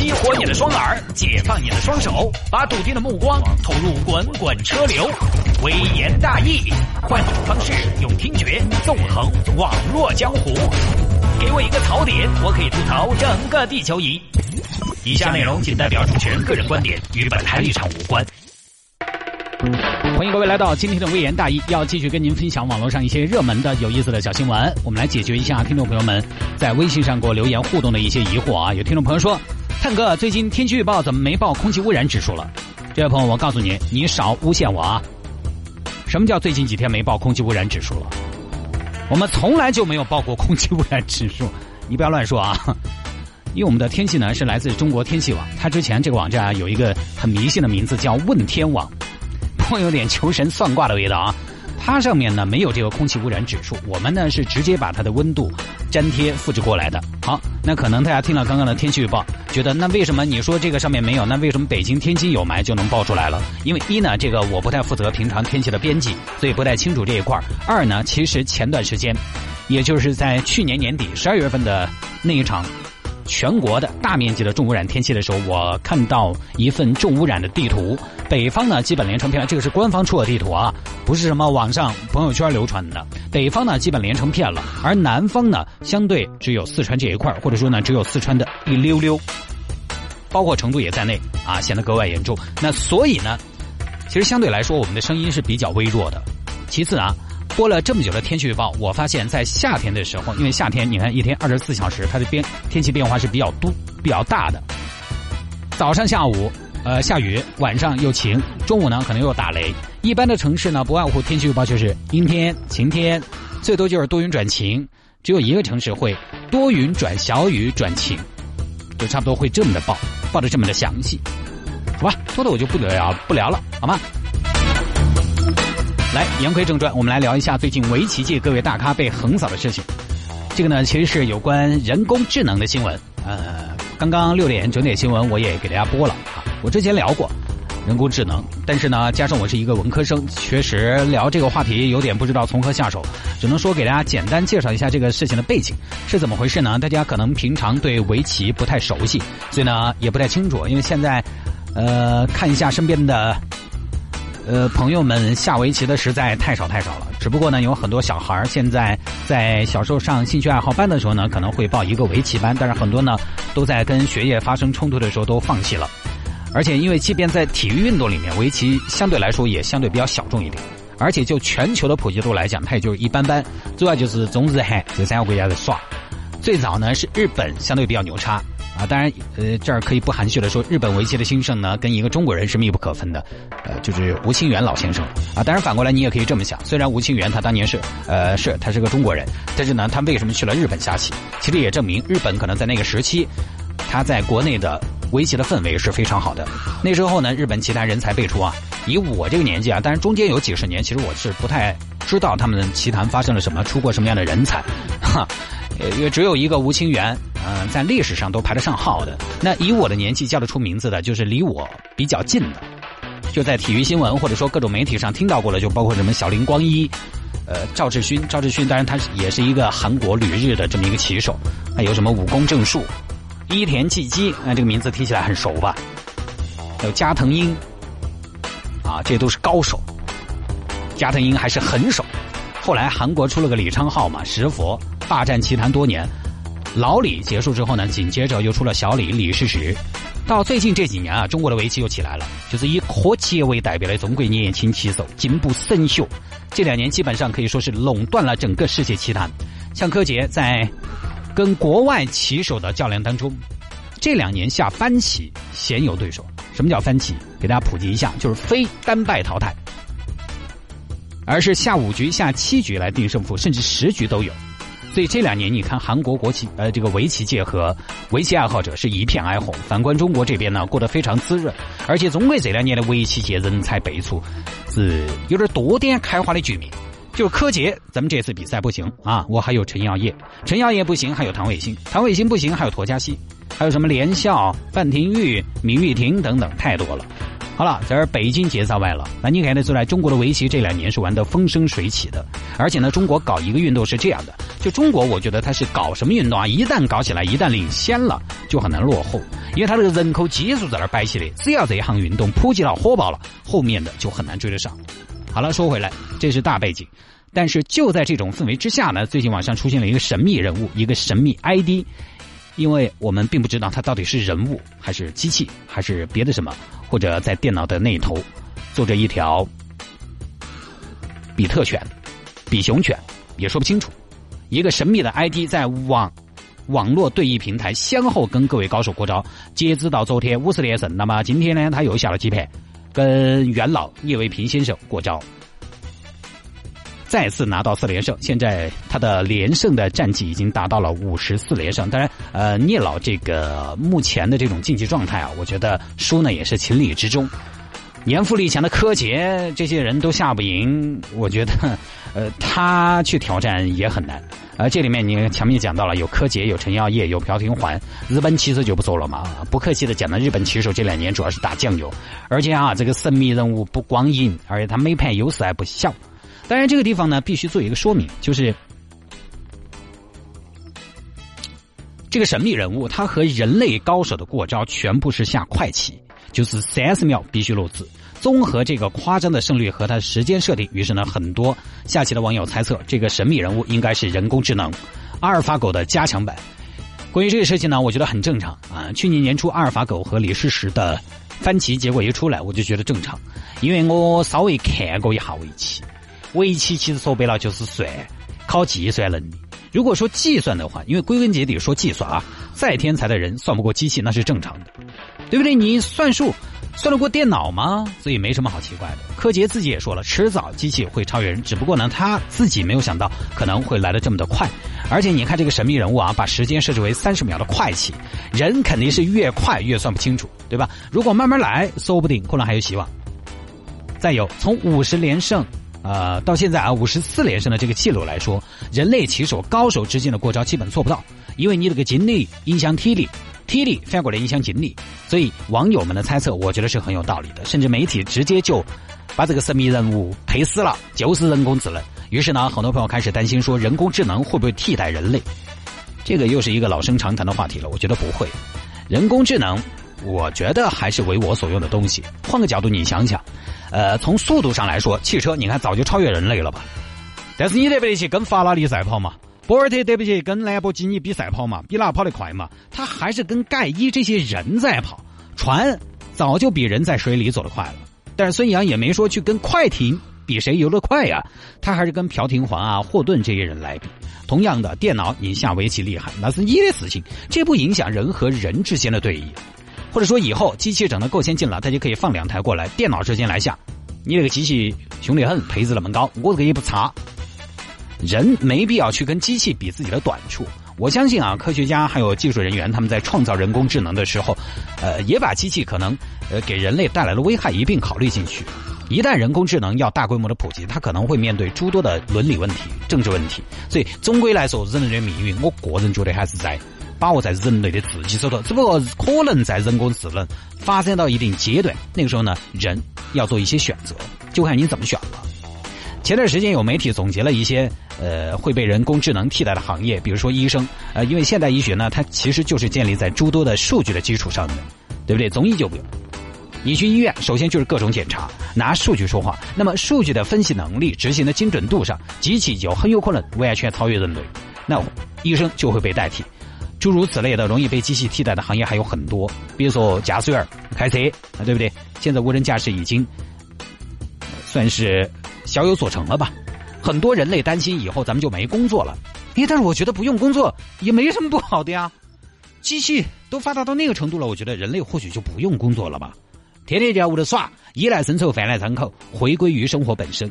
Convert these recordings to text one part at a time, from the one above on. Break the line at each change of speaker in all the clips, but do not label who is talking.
激活你的双耳，解放你的双手，把笃定的目光投入滚滚车流。微言大义，换种方式，用听觉纵横网络江湖。给我一个槽点，我可以吐槽整个地球仪。以下内容仅代表主持人个人观点，与本台立场无关。欢迎各位来到今天的微言大义，要继续跟您分享网络上一些热门的、有意思的小新闻。我们来解决一下听众朋友们在微信上给我留言互动的一些疑惑啊。有听众朋友说：“探哥，最近天气预报怎么没报空气污染指数了？”这位朋友，我告诉你，你少诬陷我啊！什么叫最近几天没报空气污染指数了？我们从来就没有报过空气污染指数，你不要乱说啊！因为我们的天气呢是来自中国天气网，它之前这个网站啊有一个很迷信的名字叫问天网。颇有点求神算卦的味道啊！它上面呢没有这个空气污染指数，我们呢是直接把它的温度粘贴复制过来的。好，那可能大家听了刚刚的天气预报，觉得那为什么你说这个上面没有？那为什么北京、天津有霾就能报出来了？因为一呢，这个我不太负责平常天气的编辑，所以不太清楚这一块二呢，其实前段时间，也就是在去年年底十二月份的那一场。全国的大面积的重污染天气的时候，我看到一份重污染的地图。北方呢，基本连成片，这个是官方出的地图啊，不是什么网上朋友圈流传的。北方呢，基本连成片了，而南方呢，相对只有四川这一块，或者说呢，只有四川的一溜溜，包括成都也在内啊，显得格外严重。那所以呢，其实相对来说，我们的声音是比较微弱的。其次啊。播了这么久的天气预报，我发现，在夏天的时候，因为夏天你看一天二十四小时，它的变天气变化是比较多、比较大的。早上、下午，呃，下雨；晚上又晴；中午呢，可能又打雷。一般的城市呢，不外乎天气预报就是阴天、晴天，最多就是多云转晴。只有一个城市会多云转小雨转晴，就差不多会这么的报，报的这么的详细。好吧，多的我就不得聊不聊了，好吗？来，言归正传，我们来聊一下最近围棋界各位大咖被横扫的事情。这个呢，其实是有关人工智能的新闻。呃，刚刚六点整点新闻我也给大家播了啊。我之前聊过人工智能，但是呢，加上我是一个文科生，确实聊这个话题有点不知道从何下手，只能说给大家简单介绍一下这个事情的背景是怎么回事呢？大家可能平常对围棋不太熟悉，所以呢也不太清楚。因为现在，呃，看一下身边的。呃，朋友们下围棋的实在太少太少了。只不过呢，有很多小孩现在在小时候上兴趣爱好班的时候呢，可能会报一个围棋班，但是很多呢都在跟学业发生冲突的时候都放弃了。而且因为即便在体育运动里面，围棋相对来说也相对比较小众一点。而且就全球的普及度来讲，它也就是一般般。主要就是中日韩这三个国家在耍。最早呢是日本相对比较牛叉。啊，当然，呃，这儿可以不含蓄的说，日本围棋的兴盛呢，跟一个中国人是密不可分的，呃，就是吴清源老先生啊。当然，反过来你也可以这么想，虽然吴清源他当年是，呃，是他是个中国人，但是呢，他为什么去了日本下棋？其实也证明日本可能在那个时期，他在国内的围棋的氛围是非常好的。那时候呢，日本棋坛人才辈出啊。以我这个年纪啊，当然中间有几十年，其实我是不太知道他们棋坛发生了什么，出过什么样的人才，哈，因为只有一个吴清源。嗯，在历史上都排得上号的。那以我的年纪叫得出名字的，就是离我比较近的，就在体育新闻或者说各种媒体上听到过的，就包括什么小林光一，呃，赵志勋。赵志勋当然他也是一个韩国旅日的这么一个棋手。还有什么武功正树、伊田纪基，那这个名字听起来很熟吧？还有加藤鹰，啊，这都是高手。加藤鹰还是狠手。后来韩国出了个李昌镐嘛，石佛霸占棋坛多年。老李结束之后呢，紧接着又出了小李李世石。到最近这几年啊，中国的围棋又起来了，就是以柯洁为代表的中国年轻棋手进步神速。这两年基本上可以说是垄断了整个世界棋坛。像柯洁在跟国外棋手的较量当中，这两年下番棋鲜有对手。什么叫番棋？给大家普及一下，就是非单败淘汰，而是下五局、下七局来定胜负，甚至十局都有。所以这两年，你看韩国国旗，呃，这个围棋界和围棋爱好者是一片哀鸿。反观中国这边呢，过得非常滋润，而且中国这两年的围棋界人才辈出，是有点多点开花的局面。就柯洁，咱们这次比赛不行啊，我还有陈耀烨，陈耀烨不行，还有唐伟新，唐伟新不行，还有柘嘉熙，还有什么连笑、范廷钰、闵玉婷等等，太多了。好了，这儿北京介绍完了，那你看得出来，中国的围棋这两年是玩得风生水起的。而且呢，中国搞一个运动是这样的，就中国，我觉得它是搞什么运动啊，一旦搞起来，一旦领先了，就很难落后，因为它这个人口基数在那儿摆起的，只要这一项运动普及了、火爆了，后面的就很难追得上。好了，说回来，这是大背景，但是就在这种氛围之下呢，最近网上出现了一个神秘人物，一个神秘 ID，因为我们并不知道他到底是人物还是机器还是别的什么，或者在电脑的那头坐着一条比特犬、比熊犬，也说不清楚。一个神秘的 ID 在网网络对弈平台先后跟各位高手过招，截止到昨天五十连胜。那么今天呢，他又下了几盘，跟元老聂卫平先生过招，再次拿到四连胜。现在他的连胜的战绩已经达到了五十四连胜。当然，呃，聂老这个目前的这种竞技状态啊，我觉得输呢也是情理之中。年富力强的柯洁，这些人都下不赢，我觉得，呃，他去挑战也很难。而这里面你前面讲到了，有柯洁，有陈耀烨，有朴廷桓，日本棋手就不说了嘛。不客气的讲呢，日本棋手这两年主要是打酱油，而且啊，这个神秘人物不光赢，而且他每盘优势还不小。当然，这个地方呢，必须做一个说明，就是这个神秘人物他和人类高手的过招全部是下快棋。就是三十秒必须落子。综合这个夸张的胜率和它的时间设定，于是呢，很多下棋的网友猜测，这个神秘人物应该是人工智能阿尔法狗的加强版。关于这个事情呢，我觉得很正常啊。去年年初阿尔法狗和李世石的翻棋结果一出来，我就觉得正常，因为我稍微看过一下围棋。围棋其实说白了就是算，考计算能力。如果说计算的话，因为归根结底说计算啊，再天才的人算不过机器，那是正常的。对不对？你算数算得过电脑吗？所以没什么好奇怪的。柯洁自己也说了，迟早机器会超越人，只不过呢，他自己没有想到可能会来的这么的快。而且你看这个神秘人物啊，把时间设置为三十秒的快棋，人肯定是越快越算不清楚，对吧？如果慢慢来，说不定可能还有希望。再有，从五十连胜，呃，到现在啊五十四连胜的这个记录来说，人类棋手高手之间的过招基本做不到，因为你这个精力影响体力。体力反过来影响精力，所以网友们的猜测，我觉得是很有道理的。甚至媒体直接就把这个神秘人物配死了，就是人工智能。于是呢，很多朋友开始担心说，人工智能会不会替代人类？这个又是一个老生常谈的话题了。我觉得不会，人工智能，我觉得还是为我所用的东西。换个角度，你想想，呃，从速度上来说，汽车你看早就超越人类了吧？但是你得不得去跟法拉利赛跑嘛？博尔特对不起，跟兰博基尼比赛跑嘛，比哪跑得快嘛？他还是跟盖伊这些人在跑，船早就比人在水里走得快了。但是孙杨也没说去跟快艇比谁游得快呀，他还是跟朴廷桓啊、霍顿这些人来比。同样的，电脑你下围棋厉害，那是你的事情，这不影响人和人之间的对弈。或者说以后机器整的够先进了，它就可以放两台过来，电脑之间来下。你这个机器凶得很，配置那么高，我这个也不差。人没必要去跟机器比自己的短处。我相信啊，科学家还有技术人员他们在创造人工智能的时候，呃，也把机器可能呃给人类带来的危害一并考虑进去。一旦人工智能要大规模的普及，它可能会面对诸多的伦理问题、政治问题。所以，总归来说，人类的命运，我个人觉得还是在把握在人类的自己手头。只不过可能在人工智能发展到一定阶段，那个时候呢，人要做一些选择，就看你怎么选了。前段时间有媒体总结了一些呃会被人工智能替代的行业，比如说医生，呃，因为现代医学呢，它其实就是建立在诸多的数据的基础上的，对不对？中医就不用，你去医院，首先就是各种检查，拿数据说话。那么数据的分析能力、执行的精准度上，机器就很有可能完全超越人类，那医生就会被代替。诸如此类的容易被机器替代的行业还有很多，比如说驾驶员、开车，啊，对不对？现在无人驾驶已经算是。小有所成了吧？很多人类担心以后咱们就没工作了。诶，但是我觉得不用工作也没什么不好的呀。机器都发达到那个程度了，我觉得人类或许就不用工作了吧？天天在屋头耍，衣来伸手，饭来张口，回归于生活本身。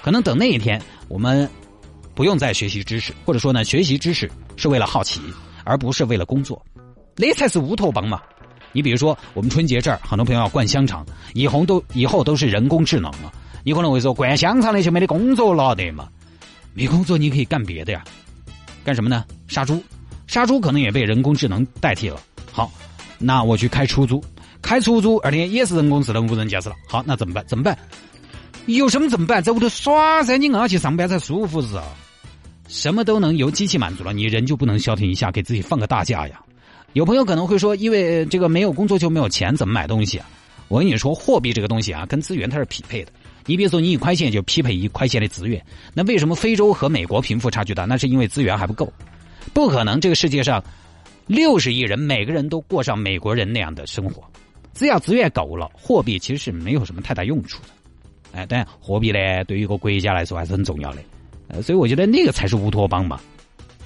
可能等那一天，我们不用再学习知识，或者说呢，学习知识是为了好奇，而不是为了工作，那才是乌托邦嘛。你比如说，我们春节这儿很多朋友要灌香肠，以后都以后都是人工智能了。你可能会说，灌香肠那些没得工作了的嘛？没工作你可以干别的呀，干什么呢？杀猪，杀猪可能也被人工智能代替了。好，那我去开出租，开出租二天也是人工智能无人驾驶了。好，那怎么办？怎么办？有什么怎么办？在屋头耍噻，你硬要去上班才舒服是？什么都能由机器满足了，你人就不能消停一下，给自己放个大假呀？有朋友可能会说，因为这个没有工作就没有钱，怎么买东西啊？我跟你说，货币这个东西啊，跟资源它是匹配的。你比如说，你一块钱就匹配一块钱的资源。那为什么非洲和美国贫富差距大？那是因为资源还不够。不可能，这个世界上六十亿人每个人都过上美国人那样的生活。只要资源够了，货币其实是没有什么太大用处的。哎，当然，货币呢，对于一个国家来说还是很重要的。所以我觉得那个才是乌托邦嘛。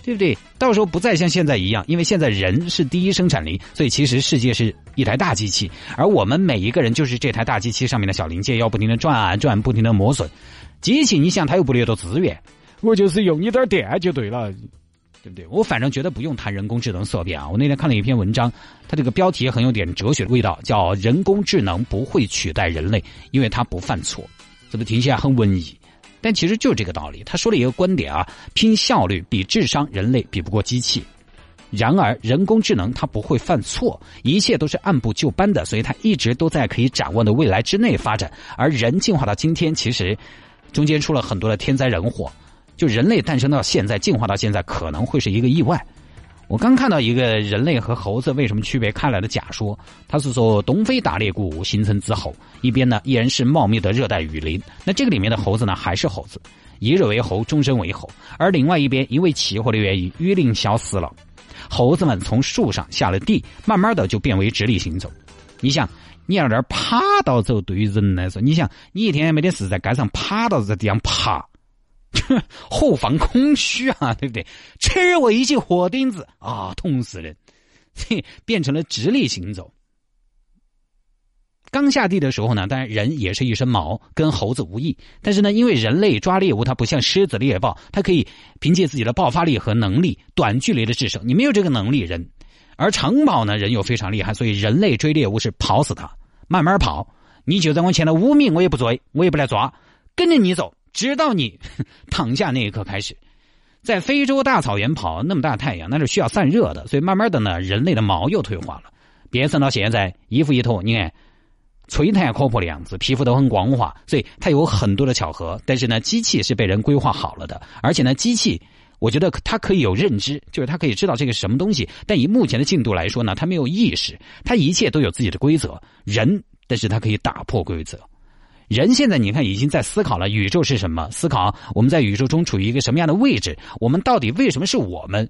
对不对？到时候不再像现在一样，因为现在人是第一生产力，所以其实世界是一台大机器，而我们每一个人就是这台大机器上面的小零件，要不停的转啊转，不停的磨损。机器你想它又不掠夺资源，我就是用一点电就对了，对不对？我反正觉得不用谈人工智能色变啊。我那天看了一篇文章，它这个标题很有点哲学的味道，叫“人工智能不会取代人类，因为它不犯错”，是不是听起来很文艺？但其实就是这个道理。他说了一个观点啊，拼效率比智商，人类比不过机器。然而，人工智能它不会犯错，一切都是按部就班的，所以它一直都在可以展望的未来之内发展。而人进化到今天，其实中间出了很多的天灾人祸。就人类诞生到现在，进化到现在，可能会是一个意外。我刚看到一个人类和猴子为什么区别开来的假说，他是说东非大裂谷形成之后，一边呢依然是茂密的热带雨林，那这个里面的猴子呢还是猴子，一日为猴，终身为猴；而另外一边因为气候的原因，雨林消失了，猴子们从树上下了地，慢慢的就变为直立行走。你想，你要那儿爬到走，对于人来说，你想你一天没得事在街上趴到这地方爬。后防空虚啊，对不对？吃我一记火钉子啊，痛死人！变成了直立行走。刚下地的时候呢，当然人也是一身毛，跟猴子无异。但是呢，因为人类抓猎物，它不像狮子猎豹，它可以凭借自己的爆发力和能力，短距离的制胜。你没有这个能力，人。而长跑呢，人又非常厉害，所以人类追猎物是跑死它，慢慢跑。你就在我前头五米，我也不追，我也不来抓，跟着你走。直到你 躺下那一刻开始，在非洲大草原跑那么大太阳，那是需要散热的，所以慢慢的呢，人类的毛又退化了，变成到现在衣服一脱，你看吹弹可破的样子，皮肤都很光滑，所以它有很多的巧合。但是呢，机器是被人规划好了的，而且呢，机器我觉得它可以有认知，就是它可以知道这个什么东西，但以目前的进度来说呢，它没有意识，它一切都有自己的规则。人，但是它可以打破规则。人现在你看已经在思考了宇宙是什么？思考我们在宇宙中处于一个什么样的位置？我们到底为什么是我们？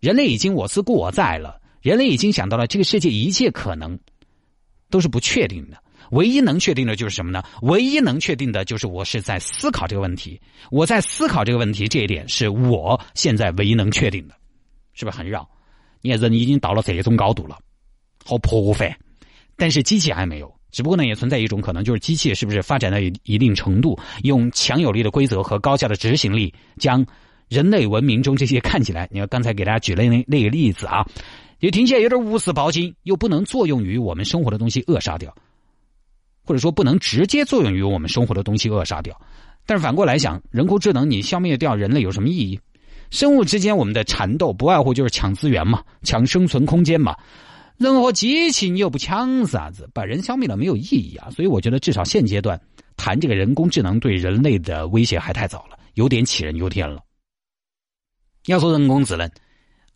人类已经我思故我在了。人类已经想到了这个世界一切可能都是不确定的。唯一能确定的就是什么呢？唯一能确定的就是我是在思考这个问题。我在思考这个问题，这一点是我现在唯一能确定的，是不是很绕？你看人已经到了这种高度了，好破费，但是机器还没有。只不过呢，也存在一种可能，就是机器是不是发展到一定程度，用强有力的规则和高效的执行力，将人类文明中这些看起来，你看刚才给大家举了那那个例子啊，也听起来有点无私薄金，又不能作用于我们生活的东西扼杀掉，或者说不能直接作用于我们生活的东西扼杀掉。但是反过来想，人工智能你消灭掉人类有什么意义？生物之间我们的缠斗不外乎就是抢资源嘛，抢生存空间嘛。人和机器，你又不抢啥子？把人消灭了没有意义啊！所以我觉得，至少现阶段谈这个人工智能对人类的威胁还太早了，有点杞人忧天了。要说人工智能，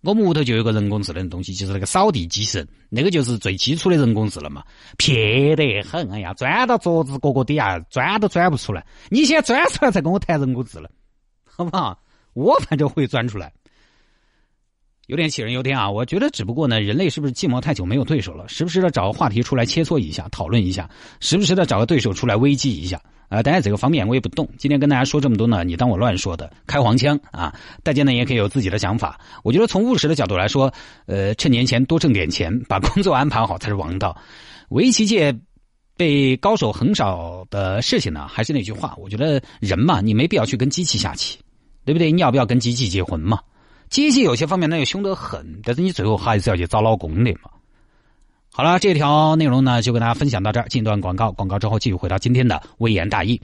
我们屋头就有个人工智能的东西，就是那个扫地机器人，那个就是最基础的人工智能嘛，撇得很。哎呀，钻到桌子角角底下，钻都钻不出来。你先钻出来，再跟我谈人工智能，好不好？我反正会钻出来。有点杞人忧天啊！我觉得，只不过呢，人类是不是寂寞太久没有对手了？时不时的找个话题出来切磋一下，讨论一下；时不时的找个对手出来危机一下。啊，大家这个方面我也不懂。今天跟大家说这么多呢，你当我乱说的，开黄腔啊！大家呢也可以有自己的想法。我觉得从务实的角度来说，呃，趁年前多挣点钱，把工作安排好才是王道。围棋界被高手横扫的事情呢，还是那句话，我觉得人嘛，你没必要去跟机器下棋，对不对？你要不要跟机器结婚嘛？机器有些方面呢又凶得很，但是你最后还是要去找老公的嘛。好了，这条内容呢就跟大家分享到这儿，进段广告，广告之后继续回到今天的微言大义。